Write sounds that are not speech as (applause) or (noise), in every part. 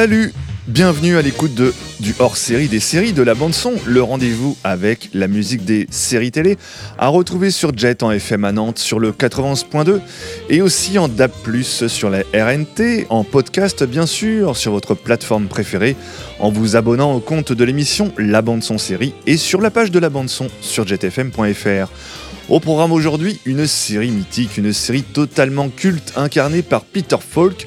Salut Bienvenue à l'écoute de, du hors-série des séries de la bande-son, le rendez-vous avec la musique des séries télé, à retrouver sur Jet en FM à Nantes sur le 91.2 et aussi en DAB+, sur la RNT, en podcast bien sûr, sur votre plateforme préférée, en vous abonnant au compte de l'émission La Bande-son série et sur la page de la bande-son sur jetfm.fr. Au programme aujourd'hui, une série mythique, une série totalement culte incarnée par Peter Falk.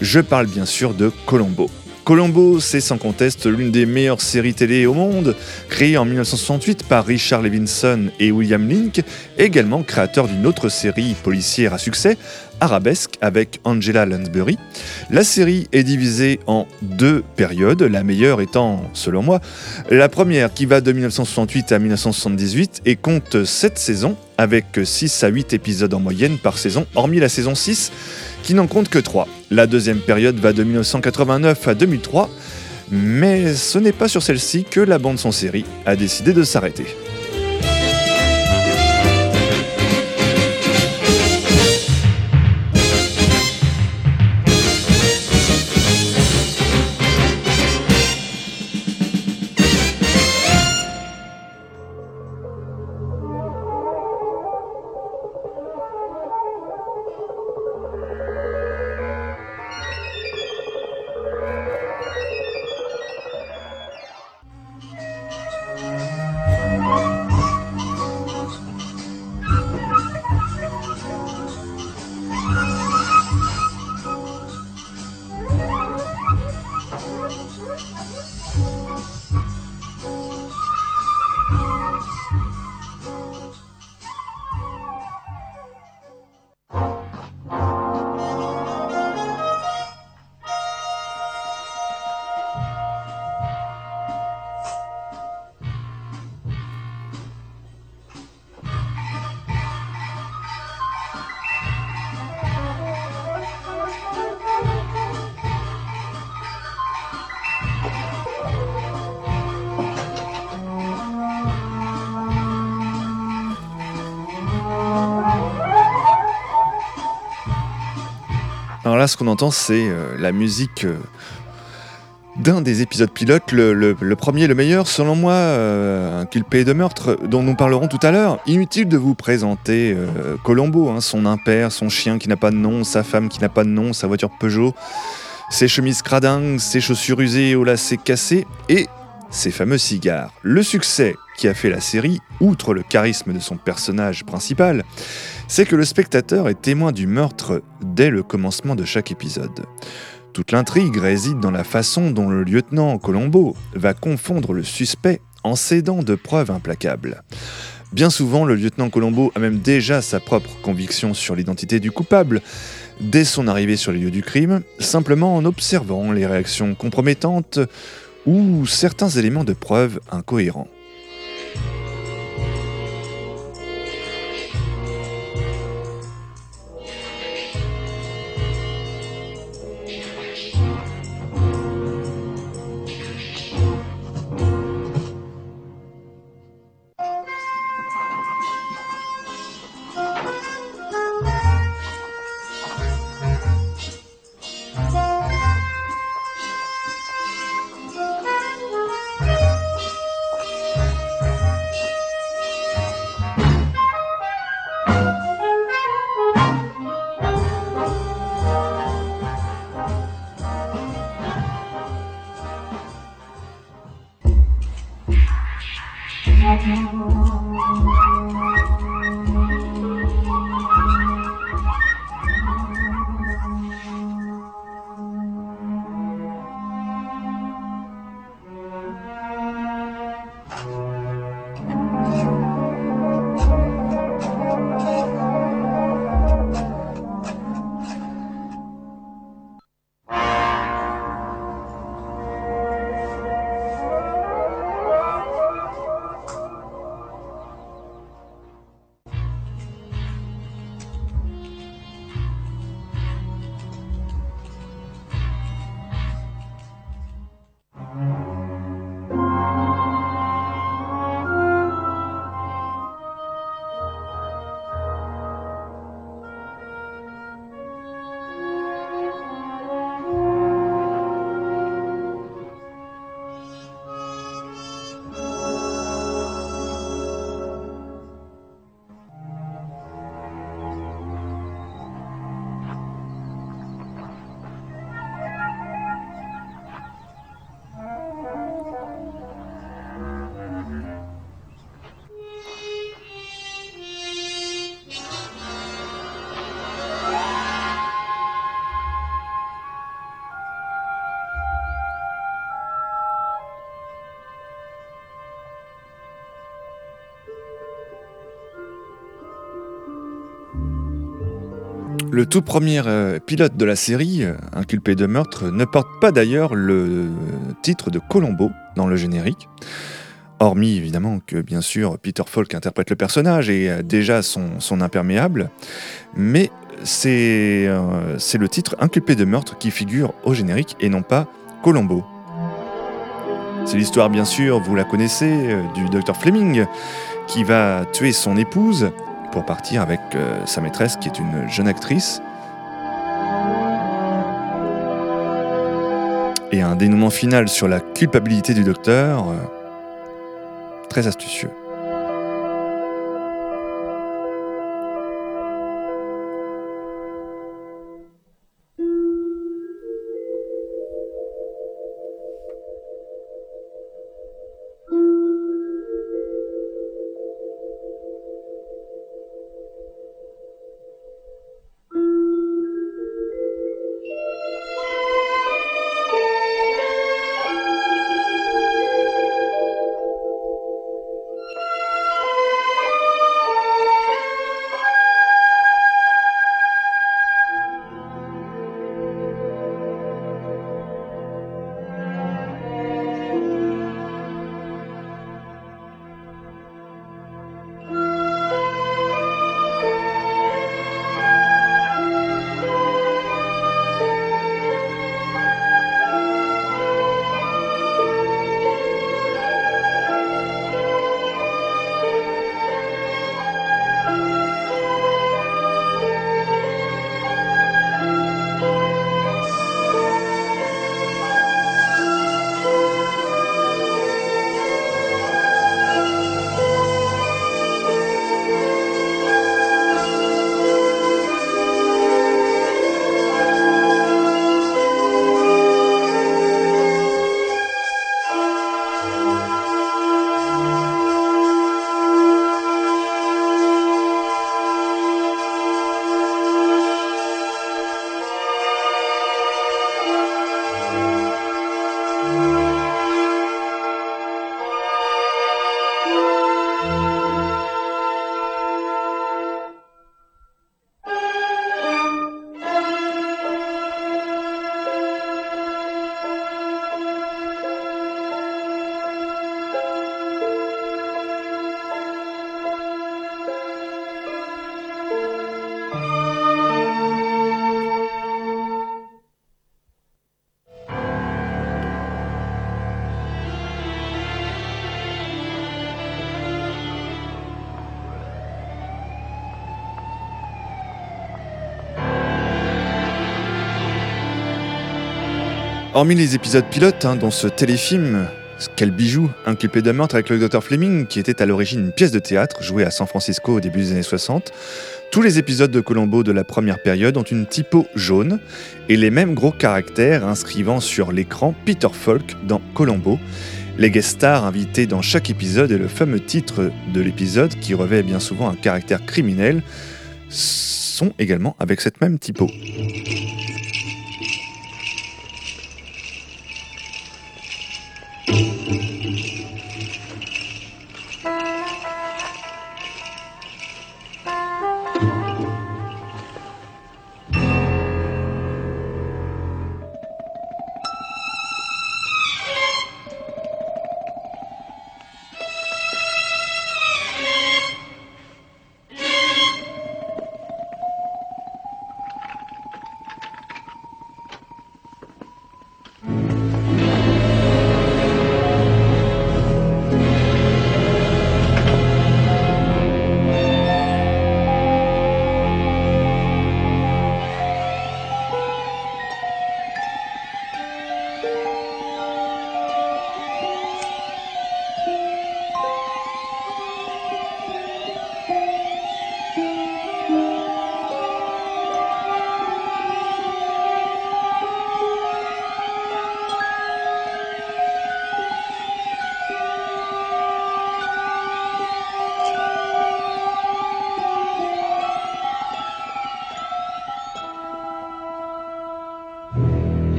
Je parle bien sûr de Colombo. Colombo, c'est sans conteste l'une des meilleures séries télé au monde, créée en 1968 par Richard Levinson et William Link, également créateur d'une autre série policière à succès, Arabesque avec Angela Lansbury. La série est divisée en deux périodes, la meilleure étant, selon moi, la première qui va de 1968 à 1978 et compte 7 saisons avec 6 à 8 épisodes en moyenne par saison, hormis la saison 6 qui n'en compte que 3. La deuxième période va de 1989 à 2003, mais ce n'est pas sur celle-ci que la bande son série a décidé de s'arrêter. Là, ce qu'on entend, c'est euh, la musique euh, d'un des épisodes pilotes, le, premier, le meilleur, selon moi, euh, un culpé de meurtre, dont nous parlerons tout à l'heure. Inutile de vous présenter Colombo, hein, son impère, son chien qui n'a pas de nom, sa femme qui n'a pas de nom, sa voiture Peugeot, ses chemises cradingues, ses chaussures usées au lacets cassés et ses fameux cigares. Le succès qui a fait la série, outre le charisme de son personnage principal, c'est que le spectateur est témoin du meurtre dès le commencement de chaque épisode. Toute l'intrigue réside dans la façon dont le lieutenant Colombo va confondre le suspect en cédant de preuves implacables. Bien souvent, le lieutenant Colombo a même déjà sa propre conviction sur l'identité du coupable, dès son arrivée sur les lieux du crime, simplement en observant les réactions compromettantes ou certains éléments de preuve incohérents. Le tout premier euh, pilote de la série, euh, inculpé de meurtre, ne porte pas d'ailleurs le titre de Colombo dans le générique. Hormis évidemment que bien sûr Peter Falk interprète le personnage et déjà son, imperméable, mais c'est euh, le titre inculpé de meurtre qui figure au générique et non pas Colombo. C'est l'histoire bien sûr, vous la connaissez, euh, du docteur Fleming qui va tuer son épouse pour partir avec euh, sa maîtresse qui est une jeune actrice. Et un dénouement final sur la culpabilité du docteur, euh, très astucieux. Hormis les épisodes pilotes, hein, dont ce téléfilm, quel bijou, inculpé de meurtre avec le Dr Fleming, qui était à l'origine une pièce de théâtre jouée à San Francisco au début des années 60, tous les épisodes de Colombo de la première période ont une typo jaune et les mêmes gros caractères inscrivant sur l'écran Peter Falk dans Colombo. Les guest stars invités dans chaque épisode et le fameux titre de l'épisode qui revêt bien souvent un caractère criminel sont également avec cette même typo.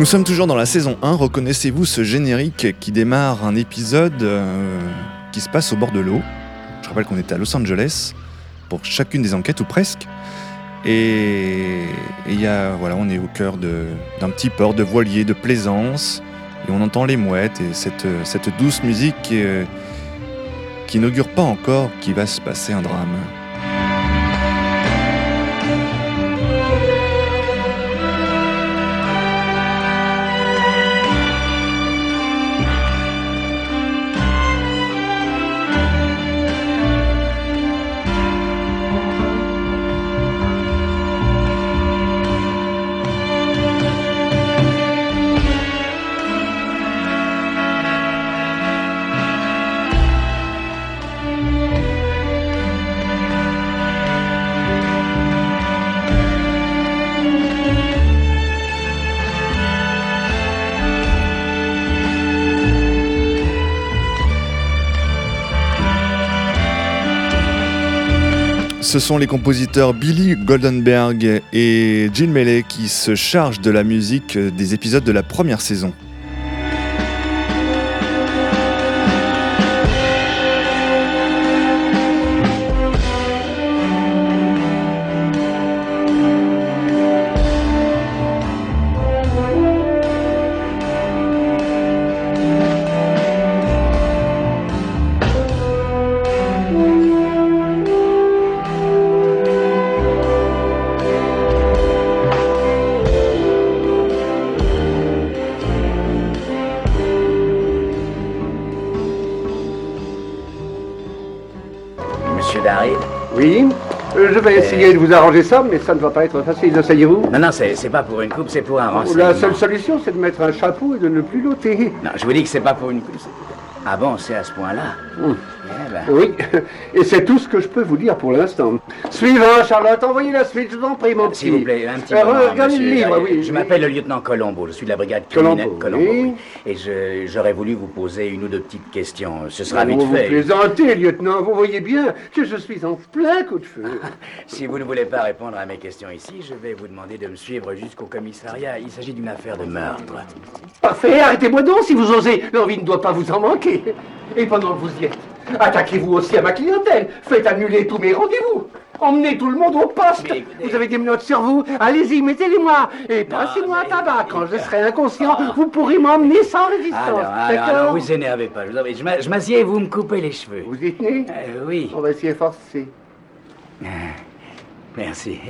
Nous sommes toujours dans la saison 1. Reconnaissez-vous ce générique qui démarre un épisode euh, qui se passe au bord de l'eau Je rappelle qu'on était à Los Angeles pour chacune des enquêtes, ou presque. Et il y voilà, on est au cœur d'un petit port de voilier, de plaisance. Et on entend les mouettes et cette, cette douce musique qui, euh, qui n'augure pas encore qu'il va se passer un drame. Ce sont les compositeurs Billy Goldenberg et Jill Melee qui se chargent de la musique des épisodes de la première saison. De vous arranger ça, mais ça ne va pas être facile, asseyez-vous. Non, non, c'est pas pour une coupe, c'est pour un renseignement. La seule solution, c'est de mettre un chapeau et de ne plus l'ôter. Non, je vous dis que c'est pas pour une coupe. Ah bon, c'est à ce point-là hum. eh ben. Oui, (laughs) et c'est tout ce que je peux vous dire pour l'instant. Suivant, Charlotte, envoyez la suite, je vous en prie, mon petit. S'il vous plaît, un petit euh, moment, le livre, oui. Je m'appelle le lieutenant Colombo, je suis de la brigade criminelle Colombo. Oui. Et j'aurais voulu vous poser une ou deux petites questions. Ce sera vite fait. Vous plaisantez, lieutenant, vous voyez bien que je suis en plein coup de feu. (laughs) si vous ne voulez pas répondre à mes questions ici, je vais vous demander de me suivre jusqu'au commissariat. Il s'agit d'une affaire de meurtre. Parfait, arrêtez-moi donc si vous osez. L'envie ne doit pas vous en manquer. Et pendant que vous y êtes, attaquez-vous aussi à ma clientèle. Faites annuler tous mes rendez-vous. Emmenez tout le monde au poste. Vous avez des menottes sur vous. Allez-y, mettez-les-moi. Et passez-moi un tabac. Quand je serai inconscient, ah. vous pourrez m'emmener sans résistance. Alors, alors, vous énervez pas. Je, m'assieds et vous me coupez les cheveux. Vous y tenez euh, Oui. On va essayer forcer. Merci.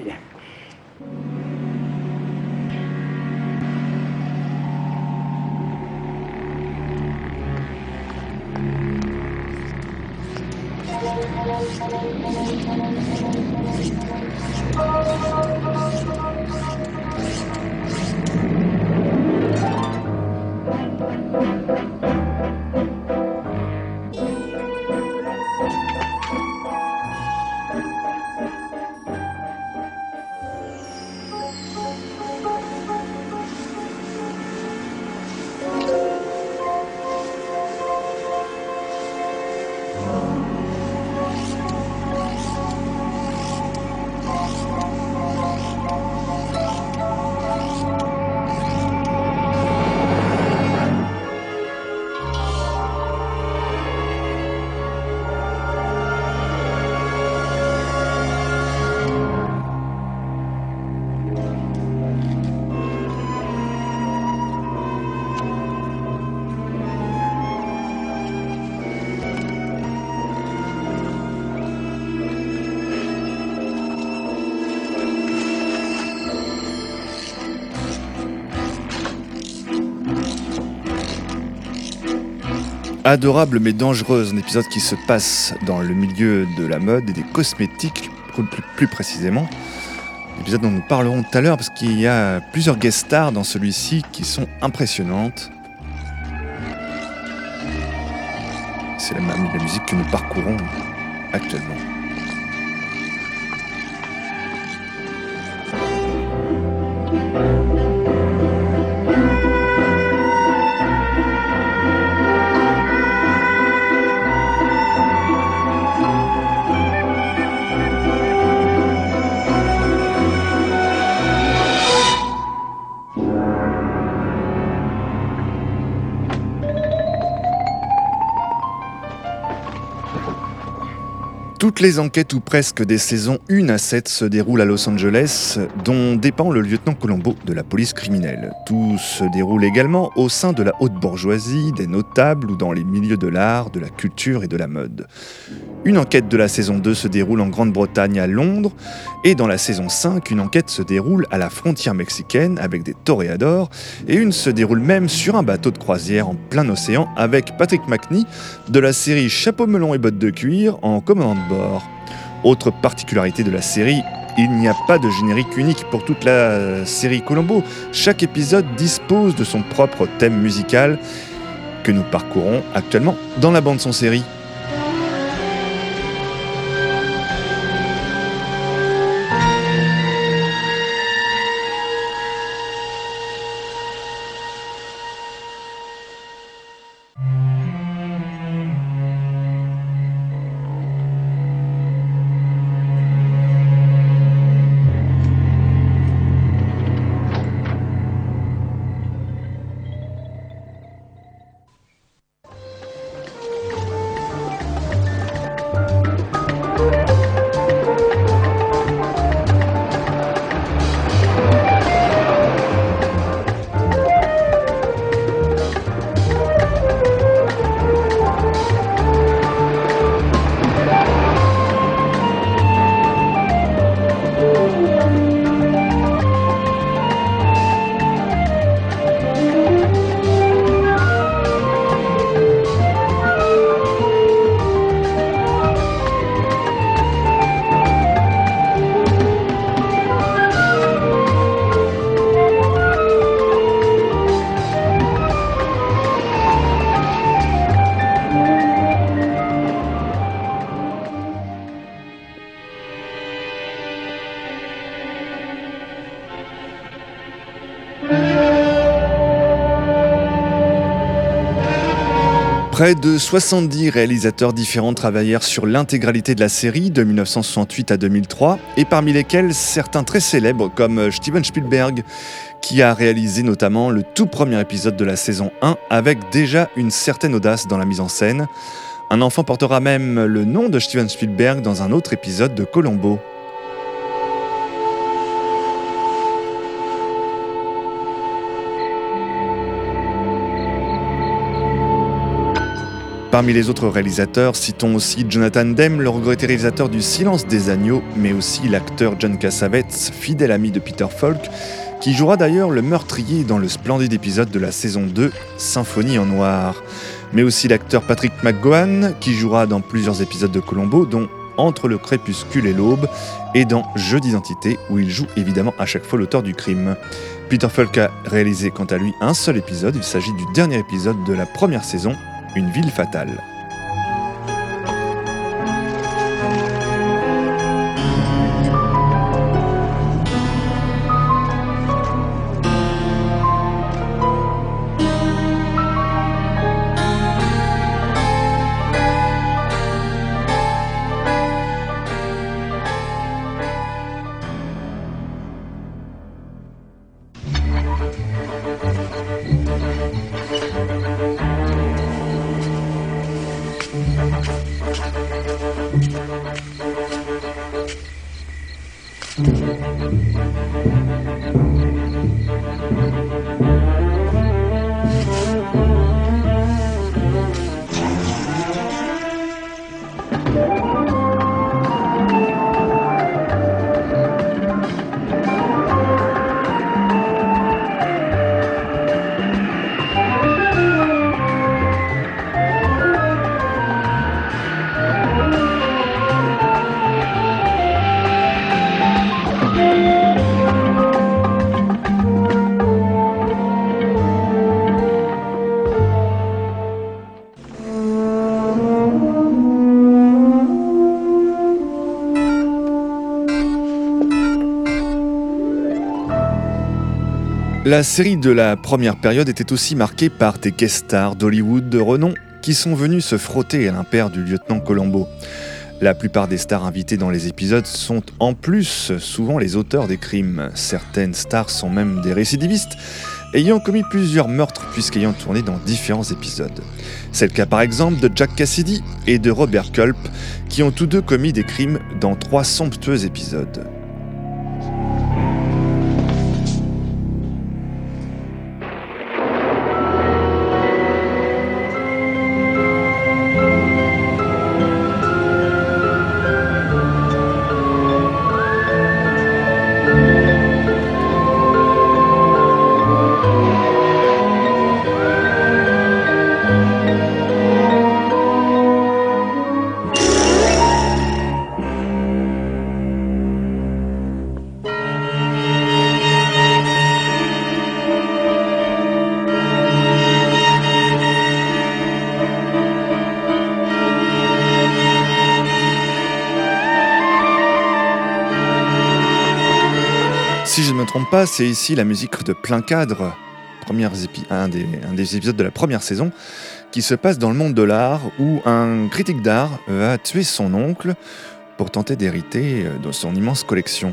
Adorable mais dangereuse, un épisode qui se passe dans le milieu de la mode et des cosmétiques plus, précisément. Un épisode dont nous parlerons tout à l'heure parce qu'il y a plusieurs guest stars dans celui-ci qui sont impressionnantes. C'est la, la musique que nous parcourons actuellement. Toutes les enquêtes ou presque des saisons 1 à 7 se déroulent à Los Angeles, dont dépend le lieutenant Colombo de la police criminelle. Tout se déroule également au sein de la haute bourgeoisie, des notables ou dans les milieux de l'art, de la culture et de la mode. Une enquête de la saison 2 se déroule en Grande-Bretagne à Londres, et dans la saison 5, une enquête se déroule à la frontière mexicaine avec des toréadors, et une se déroule même sur un bateau de croisière en plein océan avec Patrick McNee de la série Chapeau melon et bottes de cuir en commandant de bord. Autre particularité de la série, il n'y a pas de générique unique pour toute la série Colombo. Chaque épisode dispose de son propre thème musical que nous parcourons actuellement dans la bande son série. Près de 70 réalisateurs différents travaillèrent sur l'intégralité de la série de 1968 à 2003, et parmi lesquels certains très célèbres comme Steven Spielberg, qui a réalisé notamment le tout premier épisode de la saison 1 avec déjà une certaine audace dans la mise en scène. Un enfant portera même le nom de Steven Spielberg dans un autre épisode de Colombo. Parmi les autres réalisateurs, citons aussi Jonathan Demme, le regretté réalisateur du Silence des agneaux, mais aussi l'acteur John Cassavetes, fidèle ami de Peter Falk, qui jouera d'ailleurs le meurtrier dans le splendide épisode de la saison 2, Symphonie en noir. Mais aussi l'acteur Patrick McGowan, qui jouera dans plusieurs épisodes de Colombo, dont Entre le crépuscule et l'aube, et dans Jeu d'identité, où il joue évidemment à chaque fois l'auteur du crime. Peter Falk a réalisé quant à lui un seul épisode, il s'agit du dernier épisode de la première saison, une ville fatale. La série de la première période était aussi marquée par des guest stars d'Hollywood de renom qui sont venus se frotter à l'impair du lieutenant Colombo. La plupart des stars invitées dans les épisodes sont en plus souvent les auteurs des crimes. Certaines stars sont même des récidivistes, ayant commis plusieurs meurtres puisqu'ayant tourné dans différents épisodes. C'est le cas par exemple de Jack Cassidy et de Robert Culp, qui ont tous deux commis des crimes dans trois somptueux épisodes. C'est ici la musique de plein cadre, un, des, un, des, épisodes de la première saison, qui se passe dans le monde de l'art où un critique d'art va tuer son oncle pour tenter d'hériter euh, de son immense collection?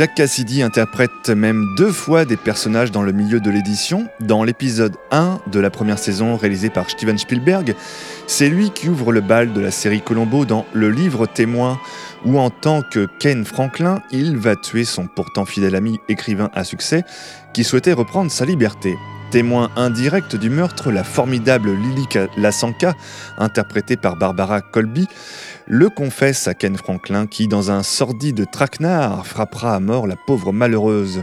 Jacques Cassidy interprète même deux fois des personnages dans le milieu de l'édition. Dans l'épisode 1 de la première saison réalisé par Steven Spielberg, c'est lui qui ouvre le bal de la série Colombo dans le livre Témoin, où en tant que Ken Franklin, il va tuer son pourtant fidèle ami écrivain à succès qui souhaitait reprendre sa liberté. Témoin indirect du meurtre, la formidable Lily Lasanka, interprétée par Barbara Colby, le confesse à Ken Franklin qui, dans un sordide traquenard, frappera à mort la pauvre malheureuse.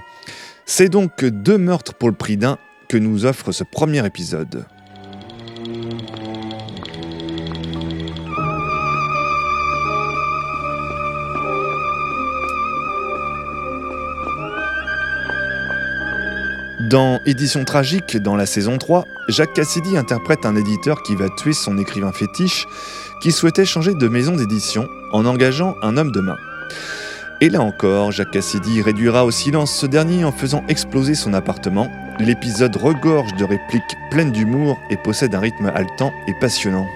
C'est donc deux meurtres pour le prix d'un que nous offre ce premier épisode. Dans Édition tragique, dans la saison 3, Jacques Cassidy interprète un éditeur qui va tuer son écrivain fétiche qui souhaitait changer de maison d'édition en engageant un homme de main. Et là encore, Jacques Cassidy réduira au silence ce dernier en faisant exploser son appartement. L'épisode regorge de répliques pleines d'humour et possède un rythme haletant et passionnant.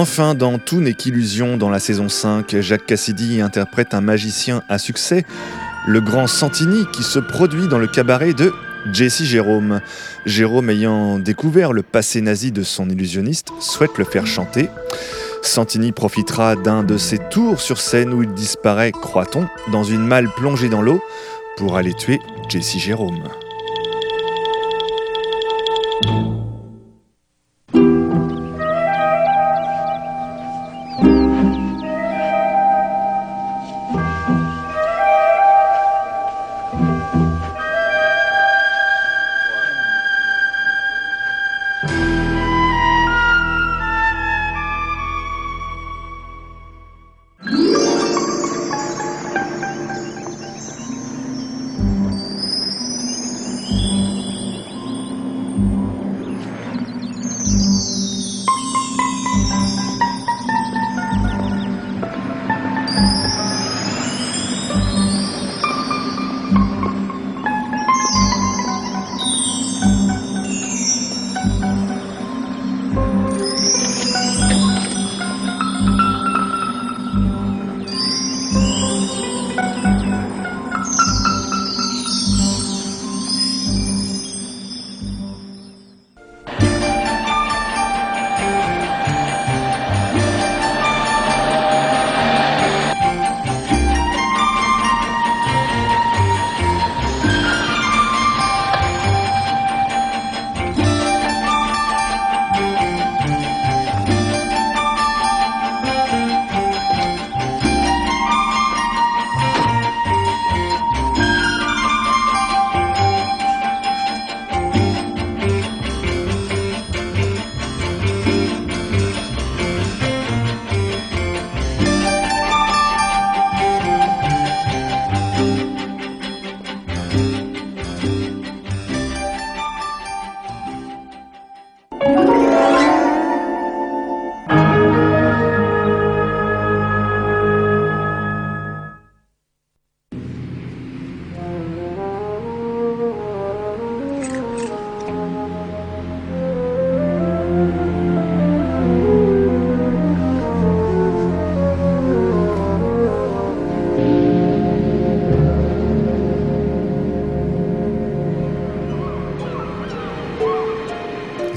Enfin, dans Tout n'est qu'illusion, dans la saison 5, Jacques Cassidy interprète un magicien à succès, le grand Santini, qui se produit dans le cabaret de Jesse Jérôme. Jérôme ayant découvert le passé nazi de son illusionniste, souhaite le faire chanter. Santini profitera d'un de ses tours sur scène où il disparaît, croit-on, dans une malle plongée dans l'eau pour aller tuer Jesse Jérôme.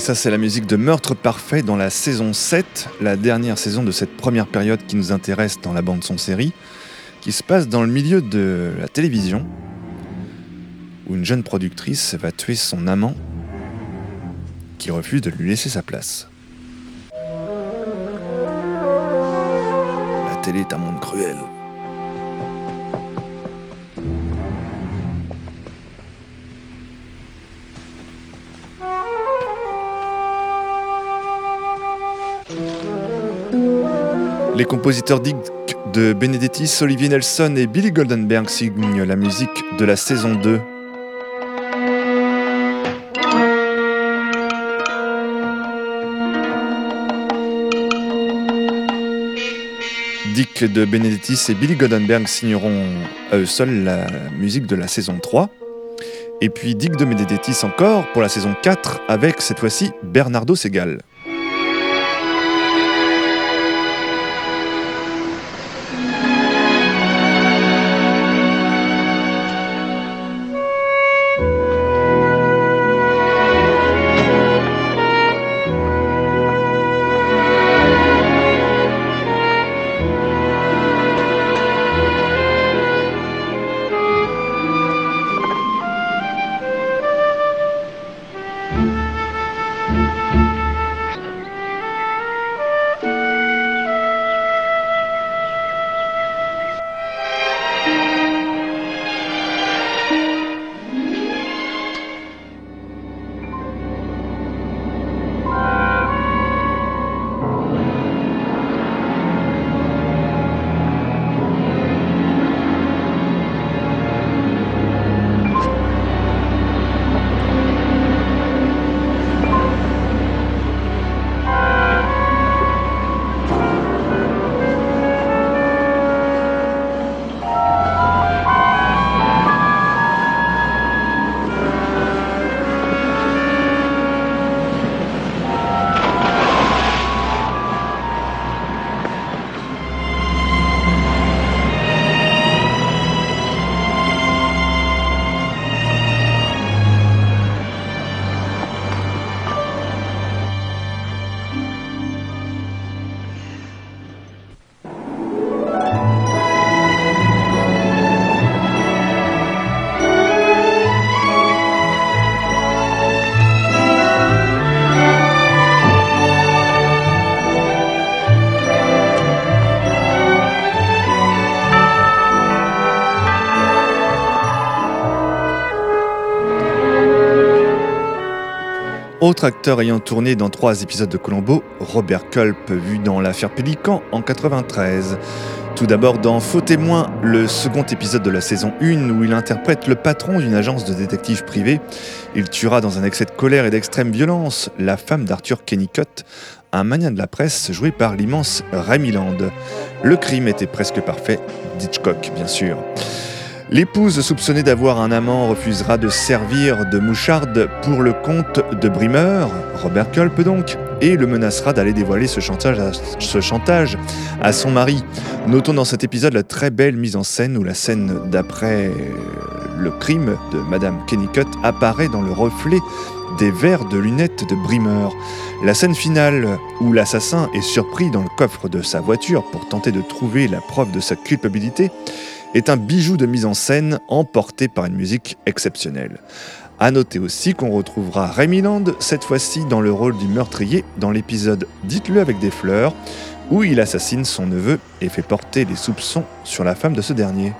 Ça, c'est la musique de Meurtre Parfait dans la saison 7, la dernière saison de cette première période qui nous intéresse dans la bande-son série, qui se passe dans le milieu de la télévision, où une jeune productrice va tuer son amant qui refuse de lui laisser sa place. La télé est un monde cruel. Les compositeurs Dick de Benedettis, Olivier Nelson et Billy Goldenberg signent la musique de la saison 2. Dick de Benedettis et Billy Goldenberg signeront à eux seuls la musique de la saison 3. Et puis Dick de Benedettis encore pour la saison 4 avec cette fois-ci Bernardo Segal. Autre acteur ayant tourné dans trois épisodes de Colombo, Robert Culp, vu dans l'affaire Pélican en 93. Tout d'abord dans Faux témoin, le second épisode de la saison 1 où il interprète le patron d'une agence de détectives privés. Il tuera dans un excès de colère et d'extrême violence la femme d'Arthur Kennicott, un mania de la presse joué par l'immense Rémy Land. Le crime était presque parfait, d'Hitchcock bien sûr. L'épouse soupçonnée d'avoir un amant refusera de servir de moucharde pour le comte de Brimeur, Robert Culp donc, et le menacera d'aller dévoiler ce chantage, à, ce chantage à son mari. Notons dans cet épisode la très belle mise en scène où la scène d'après le crime de Madame Kennicott apparaît dans le reflet des verres de lunettes de Brimeur. La scène finale où l'assassin est surpris dans le coffre de sa voiture pour tenter de trouver la preuve de sa culpabilité est un bijou de mise en scène emporté par une musique exceptionnelle. A noter aussi qu'on retrouvera Rémi Land, cette fois-ci dans le rôle du meurtrier, dans l'épisode Dites-le avec des fleurs, où il assassine son neveu et fait porter les soupçons sur la femme de ce dernier.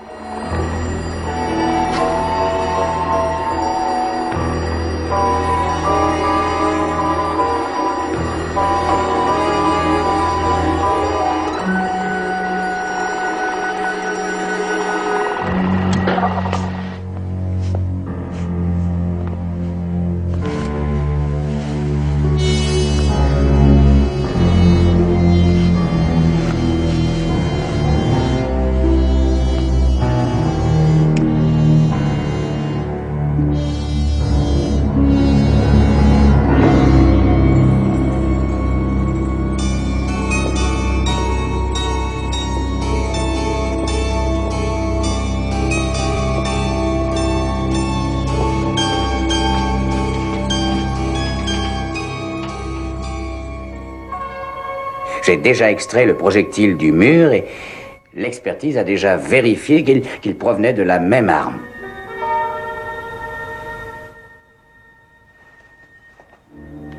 Déjà extrait le projectile du mur et l'expertise a déjà vérifié qu'il provenait de la même arme.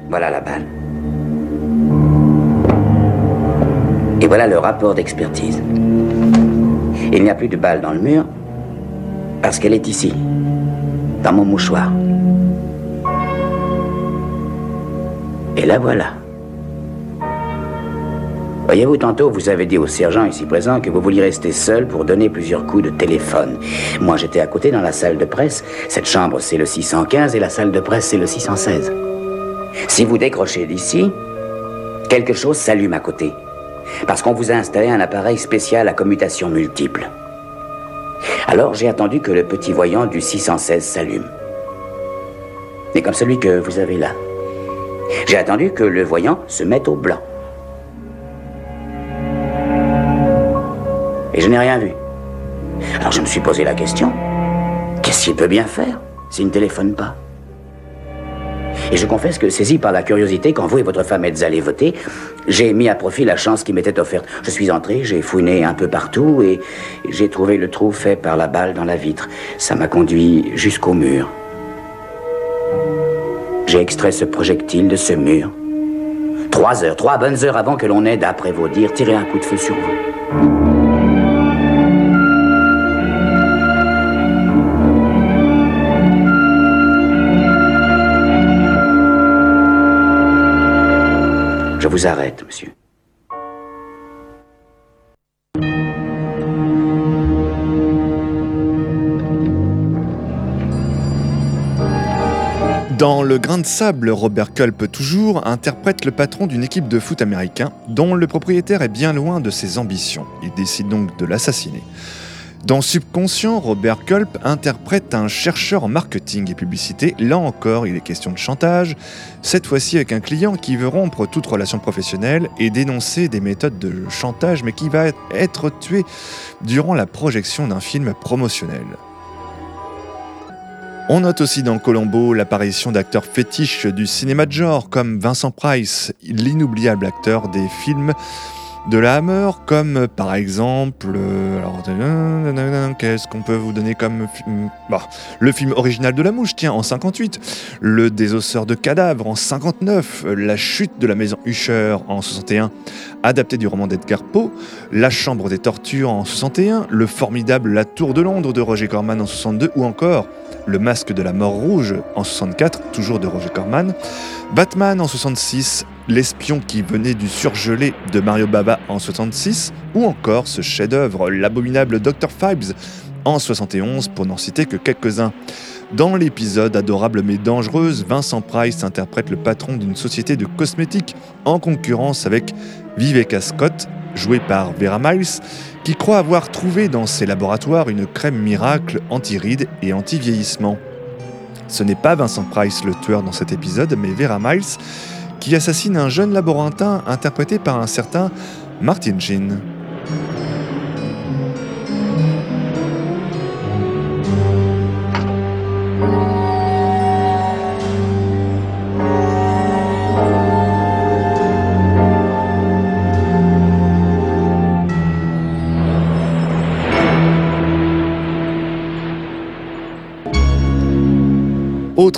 Voilà la balle. Et voilà le rapport d'expertise. Il n'y a plus de balle dans le mur parce qu'elle est ici, dans mon mouchoir. Et la voilà. Voyez-vous, tantôt, vous avez dit au sergent ici présent que vous vouliez rester seul pour donner plusieurs coups de téléphone. Moi, j'étais à côté dans la salle de presse. Cette chambre, c'est le 615 et la salle de presse, c'est le 616. Si vous décrochez d'ici, quelque chose s'allume à côté. Parce qu'on vous a installé un appareil spécial à commutation multiple. Alors j'ai attendu que le petit voyant du 616 s'allume. Mais comme celui que vous avez là. J'ai attendu que le voyant se mette au blanc. Et je n'ai rien vu. Alors je me suis posé la question. Qu'est-ce qu'il peut bien faire s'il ne téléphone pas? Et je confesse que, saisi par la curiosité, quand vous et votre femme êtes allés voter, j'ai mis à profit la chance qui m'était offerte. Je suis entré, j'ai fouiné un peu partout et j'ai trouvé le trou fait par la balle dans la vitre. Ça m'a conduit jusqu'au mur. J'ai extrait ce projectile de ce mur. Trois heures, trois bonnes heures avant que l'on ait, d'après vos dires, tiré un coup de feu sur vous. Je vous arrête, monsieur. Dans Le Grain de Sable, Robert Culp, toujours, interprète le patron d'une équipe de foot américain dont le propriétaire est bien loin de ses ambitions. Il décide donc de l'assassiner. Dans Subconscient, Robert Culp interprète un chercheur en marketing et publicité. Là encore, il est question de chantage, cette fois-ci avec un client qui veut rompre toute relation professionnelle et dénoncer des méthodes de chantage, mais qui va être tué durant la projection d'un film promotionnel. On note aussi dans Colombo l'apparition d'acteurs fétiches du cinéma de genre comme Vincent Price, l'inoubliable acteur des films de la Hammer, comme par exemple, euh, alors qu'est-ce qu'on peut vous donner comme film bah, Le film original de la mouche, tiens, en 58, Le désosseur de cadavres en 59, La chute de la maison Usher en 61, adapté du roman d'Edgar Poe, La chambre des tortures en 61, le formidable La tour de Londres de Roger Corman en 62, ou encore Le masque de la mort rouge en 64, toujours de Roger Corman, Batman en 66, L'espion qui venait du surgelé de Mario Baba en 66, ou encore ce chef-d'œuvre, l'abominable Dr. Fibes en 71, pour n'en citer que quelques-uns. Dans l'épisode Adorable mais dangereuse, Vincent Price interprète le patron d'une société de cosmétiques en concurrence avec Viveka Scott, joué par Vera Miles, qui croit avoir trouvé dans ses laboratoires une crème miracle anti-rides et anti-vieillissement. Ce n'est pas Vincent Price le tueur dans cet épisode, mais Vera Miles, qui assassine un jeune laborantin interprété par un certain Martin Sheen.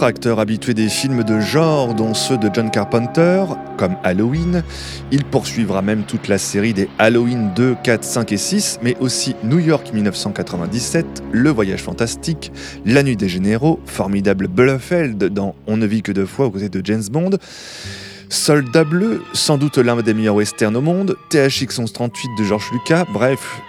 Acteur habitué des films de genre, dont ceux de John Carpenter, comme Halloween, il poursuivra même toute la série des Halloween 2, 4, 5 et 6, mais aussi New York 1997, Le Voyage Fantastique, La Nuit des Généraux, formidable Bluffeld dans On ne vit que deux fois aux côtés de James Bond, Soldat Bleu, sans doute l'un des meilleurs westerns au monde, THX 1138 de George Lucas, bref,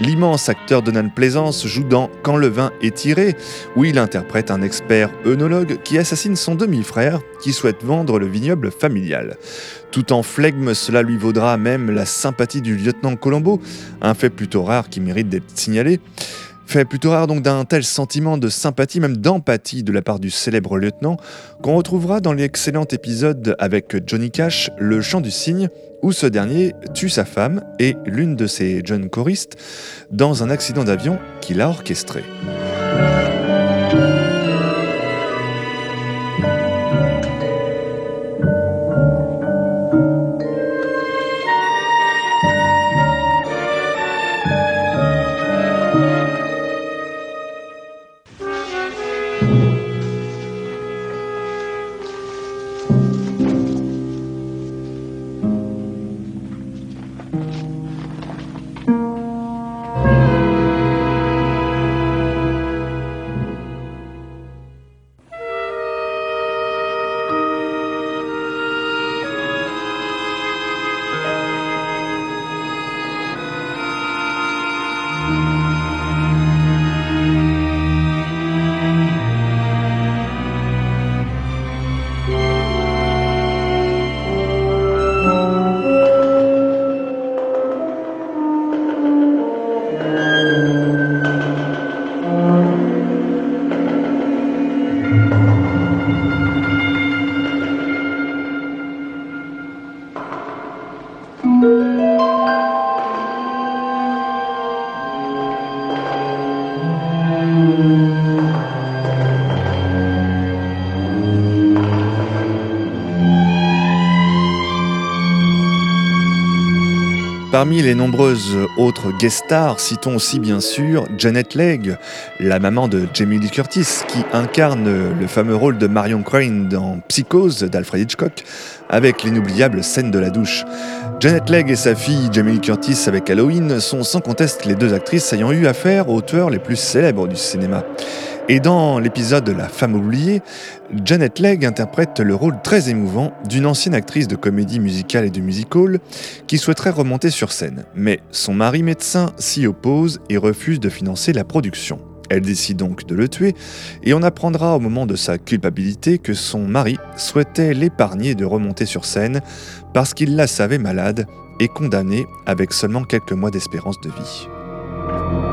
L'immense acteur Donald Plaisance joue dans Quand le vin est tiré, où il interprète un expert œnologue qui assassine son demi-frère qui souhaite vendre le vignoble familial. Tout en flegme, cela lui vaudra même la sympathie du lieutenant Colombo, un fait plutôt rare qui mérite d'être signalé. Fait plutôt rare donc d'un tel sentiment de sympathie, même d'empathie de la part du célèbre lieutenant, qu'on retrouvera dans l'excellent épisode avec Johnny Cash, Le chant du cygne, où ce dernier tue sa femme et l'une de ses jeunes choristes dans un accident d'avion qu'il a orchestré. Parmi les nombreuses autres guest stars, citons aussi bien sûr Janet Legg, la maman de Jamie Lee Curtis, qui incarne le fameux rôle de Marion Crane dans Psychose d'Alfred Hitchcock, avec l'inoubliable scène de la douche. Janet Legg et sa fille Jamie Lee Curtis avec Halloween sont sans conteste les deux actrices ayant eu affaire aux tueurs les plus célèbres du cinéma. Et dans l'épisode La femme oubliée, Janet Legg interprète le rôle très émouvant d'une ancienne actrice de comédie musicale et de musical qui souhaiterait remonter sur scène. Mais son mari médecin s'y oppose et refuse de financer la production. Elle décide donc de le tuer et on apprendra au moment de sa culpabilité que son mari souhaitait l'épargner de remonter sur scène parce qu'il la savait malade et condamnée avec seulement quelques mois d'espérance de vie.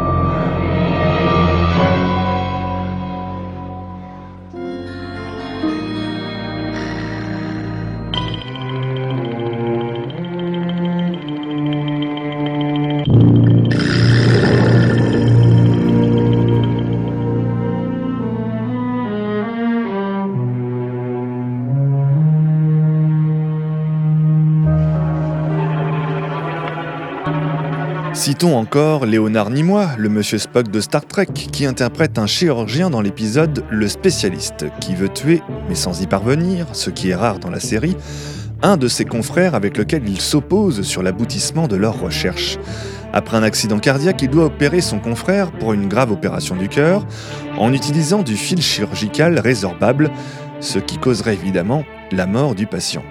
Encore Léonard Nimoy, le monsieur Spock de Star Trek, qui interprète un chirurgien dans l'épisode Le spécialiste, qui veut tuer, mais sans y parvenir, ce qui est rare dans la série, un de ses confrères avec lequel il s'oppose sur l'aboutissement de leur recherche. Après un accident cardiaque, il doit opérer son confrère pour une grave opération du cœur en utilisant du fil chirurgical résorbable, ce qui causerait évidemment la mort du patient.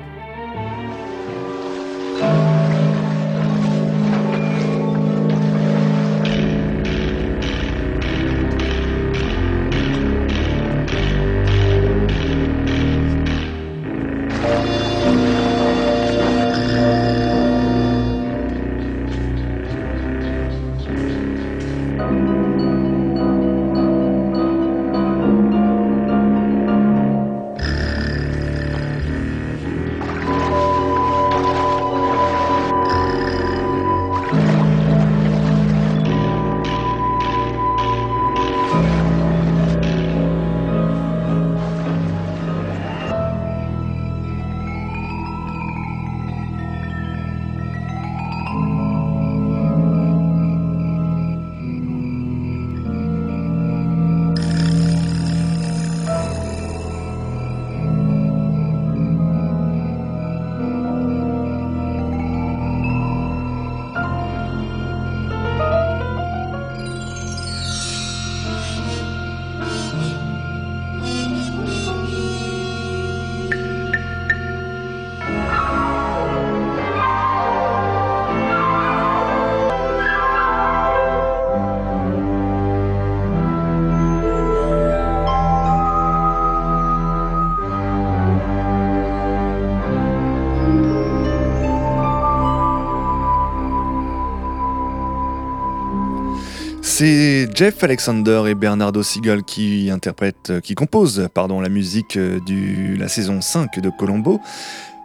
Jeff Alexander et Bernardo Siegel qui interprètent, qui composent pardon, la musique de la saison 5 de Colombo.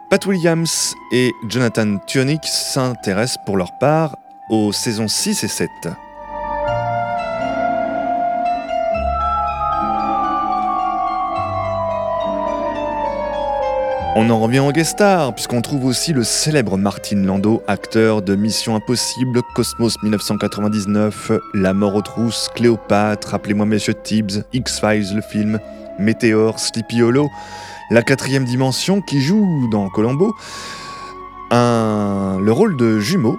Pat Williams et Jonathan Tunick s'intéressent pour leur part aux saisons 6 et 7. On en revient au guest star, puisqu'on trouve aussi le célèbre Martin Landau, acteur de Mission Impossible, Cosmos 1999, La mort aux trousses, Cléopâtre, Appelez-moi Monsieur Tibbs, X-Files le film, Météor, Sleepy Hollow, La quatrième dimension, qui joue dans Colombo le rôle de jumeaux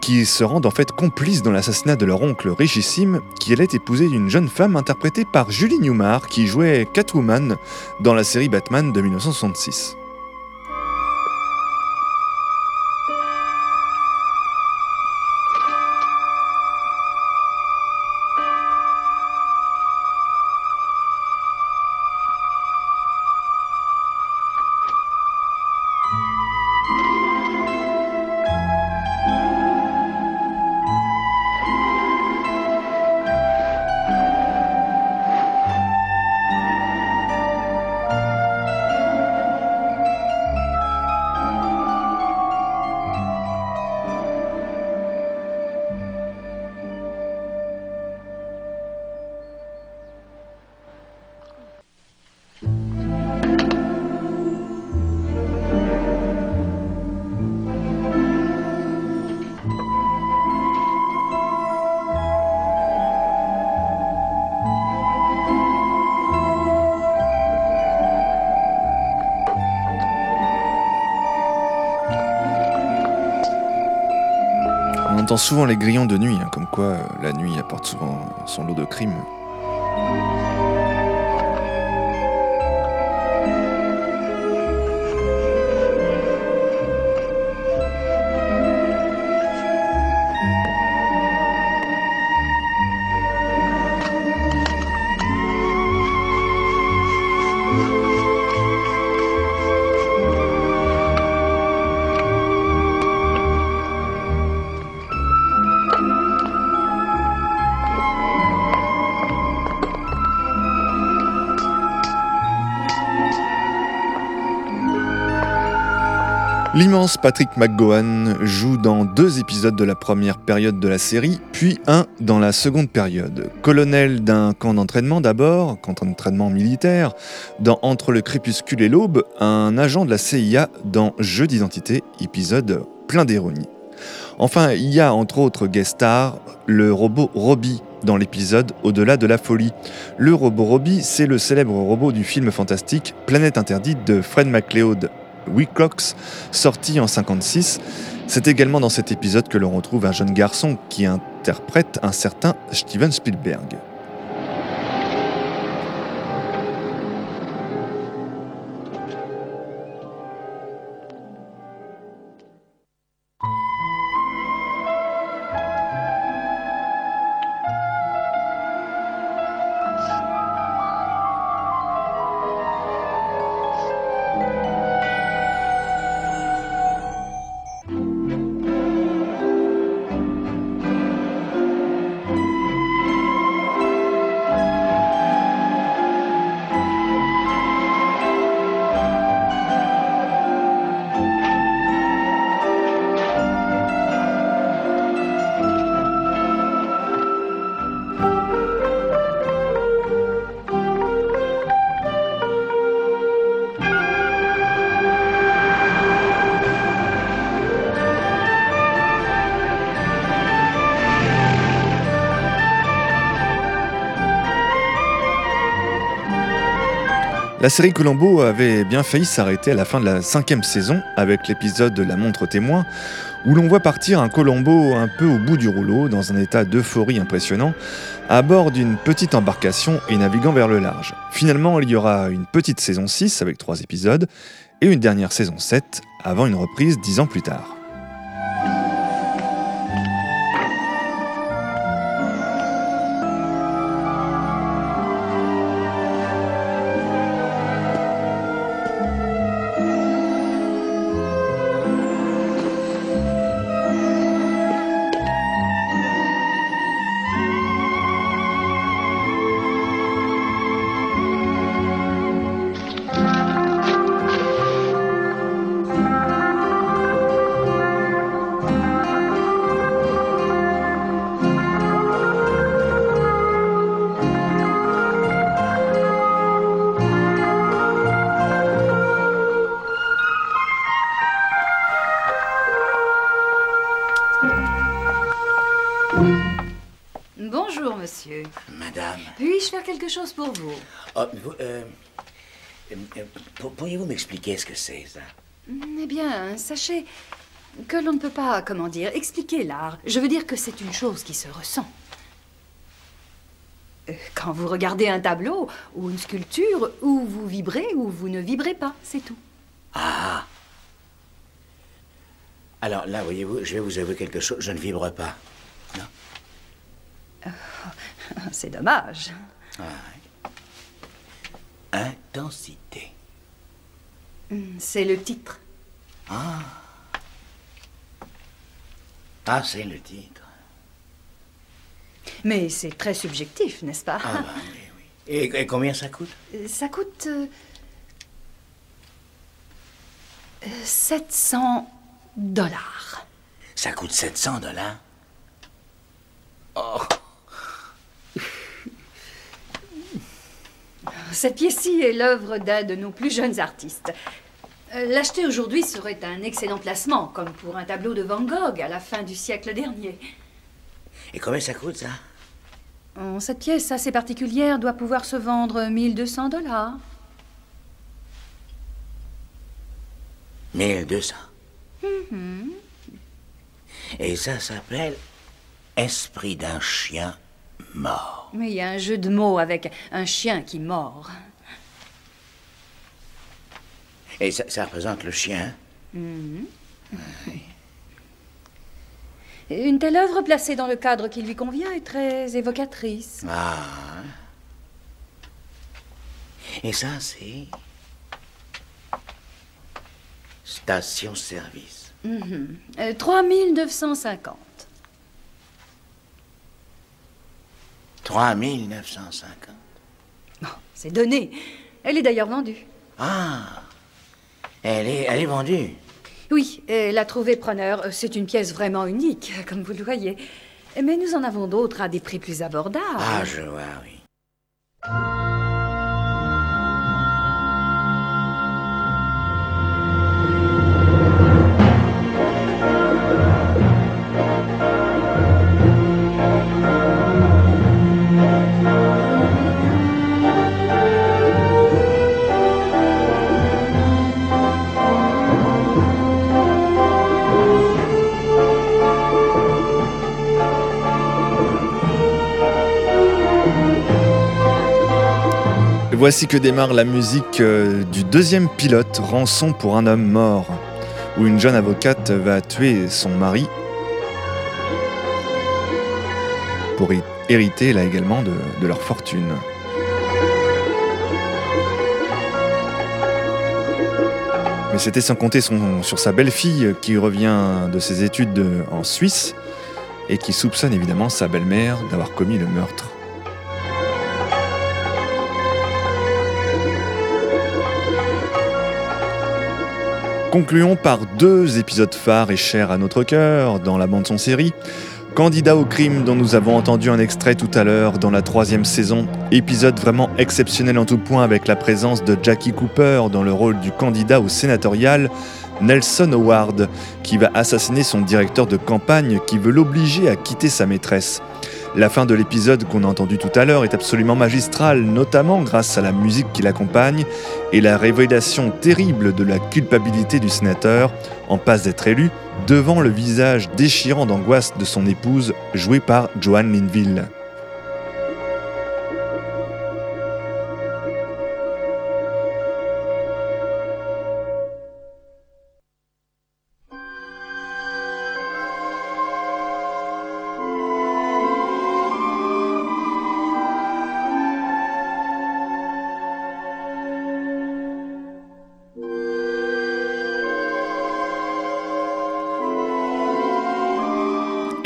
qui se rendent en fait complices dans l'assassinat de leur oncle richissime, qui allait épouser une jeune femme interprétée par Julie Newmar, qui jouait Catwoman dans la série Batman de 1966. Souvent les grillons de nuit, hein, comme quoi euh, la nuit apporte souvent son lot de crimes. Patrick McGowan joue dans deux épisodes de la première période de la série, puis un dans la seconde période. Colonel d'un camp d'entraînement d'abord, camp d'entraînement militaire, dans Entre le crépuscule et l'aube, un agent de la CIA dans Jeu d'identité, épisode plein d'ironie. Enfin, il y a entre autres guest stars le robot Robbie dans l'épisode Au-delà de la folie. Le robot Robbie, c'est le célèbre robot du film fantastique Planète interdite de Fred McLeod Wilcox, sorti en 56. C'est également dans cet épisode que l'on retrouve un jeune garçon qui interprète un certain Steven Spielberg. La série Colombo avait bien failli s'arrêter à la fin de la cinquième saison avec l'épisode de La montre témoin où l'on voit partir un Colombo un peu au bout du rouleau dans un état d'euphorie impressionnant à bord d'une petite embarcation et naviguant vers le large. Finalement, il y aura une petite saison 6 avec trois épisodes et une dernière saison 7 avant une reprise dix ans plus tard. Pour vous Oh, vous, euh, euh, euh, pour- Pourriez-vous m'expliquer ce que c'est, ça? Eh bien, sachez que l'on ne peut pas, comment dire, expliquer l'art. Je veux dire que c'est une chose qui se ressent. Quand vous regardez un tableau ou une sculpture, ou vous vibrez ou vous ne vibrez pas, c'est tout. Ah Alors là, voyez-vous, je vais vous avouer quelque chose, je ne vibre pas. (laughs) C'est dommage. Intensité. Hmm, C'est le titre. Ah, c'est le titre. Mais c'est très subjectif, n'est-ce pas? Ah, bah oui, oui. Et, et combien ça coûte? Euh, Ça coûte... euh, euh, 700 dollars. Ça coûte 700 dollars? Cette pièce-ci est l'œuvre d'un de nos plus jeunes artistes. Euh, L'acheter aujourd'hui serait un excellent placement, comme pour un tableau de Van Gogh à la fin du siècle dernier. Et combien ça coûte, ça? Oh, Cette pièce assez particulière doit pouvoir se vendre 1200 dollars. 1200. Et ça s'appelle Esprit d'un chien mort. Mais il y a un jeu de mots avec un chien qui mord. Et ça, ça représente le chien? Une telle œuvre placée dans le cadre qui lui convient est très évocatrice. Ah. Et ça, c'est. Station-service. Euh, 3950. 3950. Bon, c'est donné. Elle est d'ailleurs vendue. Ah Elle est, elle est vendue. Oui, elle a trouvé preneur. C'est une pièce vraiment unique, (laughs) comme vous le voyez. Mais nous en avons d'autres à des prix plus abordables. Ah, je vois, oui. Voici que démarre la musique euh, du deuxième pilote, Rançon pour un homme mort, où une jeune avocate va tuer son mari pour hé- hériter là également de, leur fortune. Mais c'était sans compter sur sa belle-fille qui revient de ses études de- en Suisse et qui soupçonne évidemment sa belle-mère d'avoir commis le meurtre. Concluons par deux épisodes phares et chers à notre cœur dans la bande-son série. Candidat au crime dont nous avons entendu un extrait tout à l'heure dans la troisième saison, épisode vraiment exceptionnel en tout point avec la présence de Jackie Cooper dans le rôle du candidat au sénatorial, Nelson Howard, qui va assassiner son directeur de campagne qui veut l'obliger à quitter sa maîtresse. La fin de l'épisode qu'on a entendu tout à l'heure est absolument magistrale, notamment grâce à la musique qui l'accompagne et la révélation terrible de la culpabilité du sénateur, en passe d'être élu, devant le visage déchirant d'angoisse de son épouse, jouée par Joanne Linville.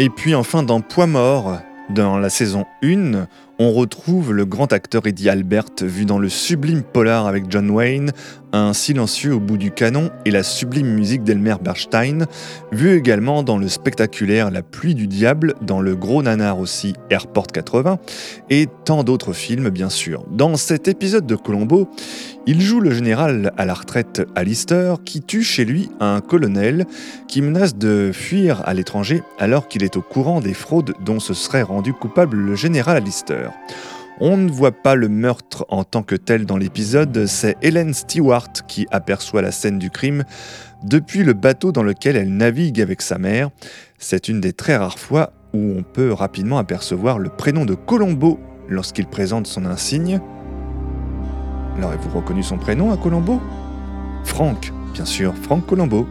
Et puis enfin dans Poids mort, dans la saison 1, on retrouve le grand acteur Eddie Albert vu dans le sublime polar avec John Wayne, un silencieux au bout du canon et la sublime musique d'Elmer Bernstein, vu également dans le spectaculaire La pluie du diable, dans le gros nanar aussi Airport 80, et tant d'autres films bien sûr. Dans cet épisode de Colombo, il joue le général à la retraite Alistair qui tue chez lui un colonel qui menace de fuir à l'étranger alors qu'il est au courant des fraudes dont se serait rendu coupable le général Alistair. On ne voit pas le meurtre en tant que tel dans l'épisode, c'est Helen Stewart qui aperçoit la scène du crime depuis le bateau dans lequel elle navigue avec sa mère. C'est une des très rares fois où on peut rapidement apercevoir le prénom de Colombo lorsqu'il présente son insigne. Alors, avez-vous reconnu son prénom à Colombo? Franck, bien sûr, Franck Colombo.